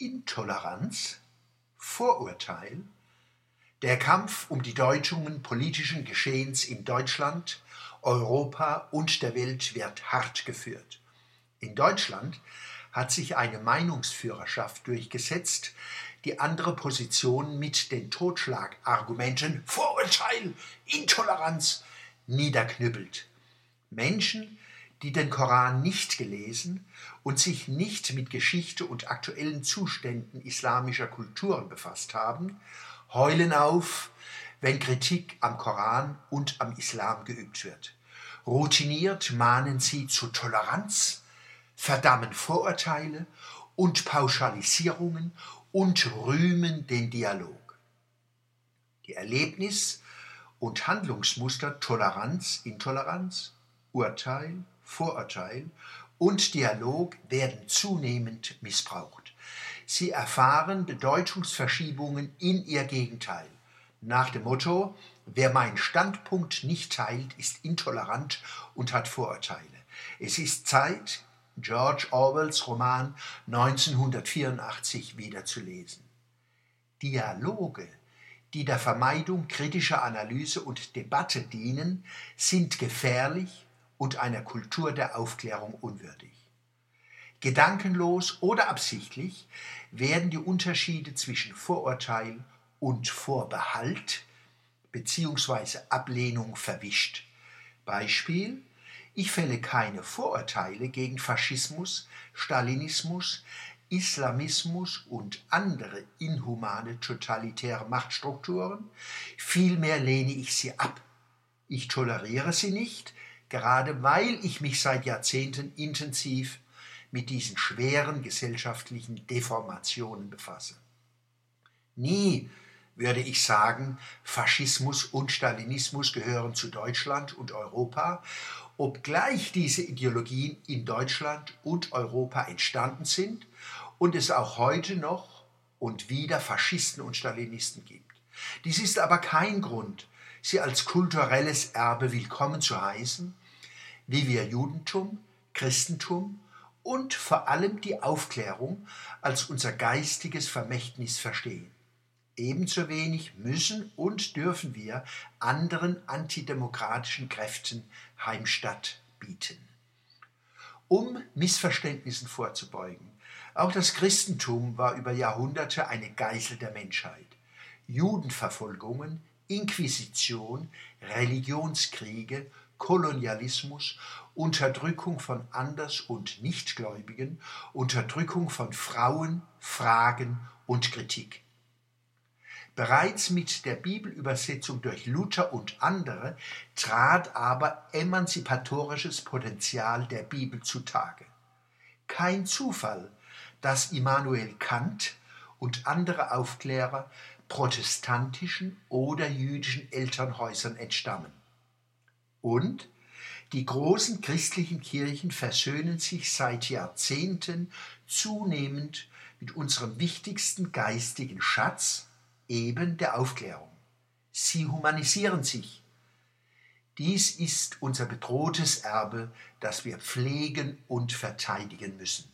Intoleranz, Vorurteil, der Kampf um die Deutungen politischen Geschehens in Deutschland, Europa und der Welt wird hart geführt. In Deutschland hat sich eine Meinungsführerschaft durchgesetzt, die andere Positionen mit den Totschlagargumenten Vorurteil, Intoleranz niederknüppelt. Menschen, die den Koran nicht gelesen und sich nicht mit Geschichte und aktuellen Zuständen islamischer Kulturen befasst haben, heulen auf, wenn Kritik am Koran und am Islam geübt wird. Routiniert mahnen sie zu Toleranz, verdammen Vorurteile und Pauschalisierungen und rühmen den Dialog. Die Erlebnis- und Handlungsmuster Toleranz, Intoleranz, Urteil, Vorurteil und Dialog werden zunehmend missbraucht. Sie erfahren Bedeutungsverschiebungen in ihr Gegenteil. Nach dem Motto, wer meinen Standpunkt nicht teilt, ist intolerant und hat Vorurteile. Es ist Zeit, George Orwells Roman 1984 wiederzulesen. Dialoge, die der Vermeidung kritischer Analyse und Debatte dienen, sind gefährlich und einer Kultur der Aufklärung unwürdig. Gedankenlos oder absichtlich werden die Unterschiede zwischen Vorurteil und Vorbehalt bzw. Ablehnung verwischt. Beispiel ich fälle keine Vorurteile gegen Faschismus, Stalinismus, Islamismus und andere inhumane totalitäre Machtstrukturen, vielmehr lehne ich sie ab. Ich toleriere sie nicht, gerade weil ich mich seit Jahrzehnten intensiv mit diesen schweren gesellschaftlichen Deformationen befasse. Nie würde ich sagen, Faschismus und Stalinismus gehören zu Deutschland und Europa, obgleich diese Ideologien in Deutschland und Europa entstanden sind und es auch heute noch und wieder Faschisten und Stalinisten gibt. Dies ist aber kein Grund, sie als kulturelles Erbe willkommen zu heißen, wie wir Judentum, Christentum und vor allem die Aufklärung als unser geistiges Vermächtnis verstehen. Ebenso wenig müssen und dürfen wir anderen antidemokratischen Kräften Heimstatt bieten. Um Missverständnissen vorzubeugen, auch das Christentum war über Jahrhunderte eine Geisel der Menschheit. Judenverfolgungen, Inquisition, Religionskriege, Kolonialismus, Unterdrückung von Anders- und Nichtgläubigen, Unterdrückung von Frauen, Fragen und Kritik. Bereits mit der Bibelübersetzung durch Luther und andere trat aber emanzipatorisches Potenzial der Bibel zutage. Kein Zufall, dass Immanuel Kant und andere Aufklärer protestantischen oder jüdischen Elternhäusern entstammen. Und die großen christlichen Kirchen versöhnen sich seit Jahrzehnten zunehmend mit unserem wichtigsten geistigen Schatz, eben der Aufklärung. Sie humanisieren sich. Dies ist unser bedrohtes Erbe, das wir pflegen und verteidigen müssen.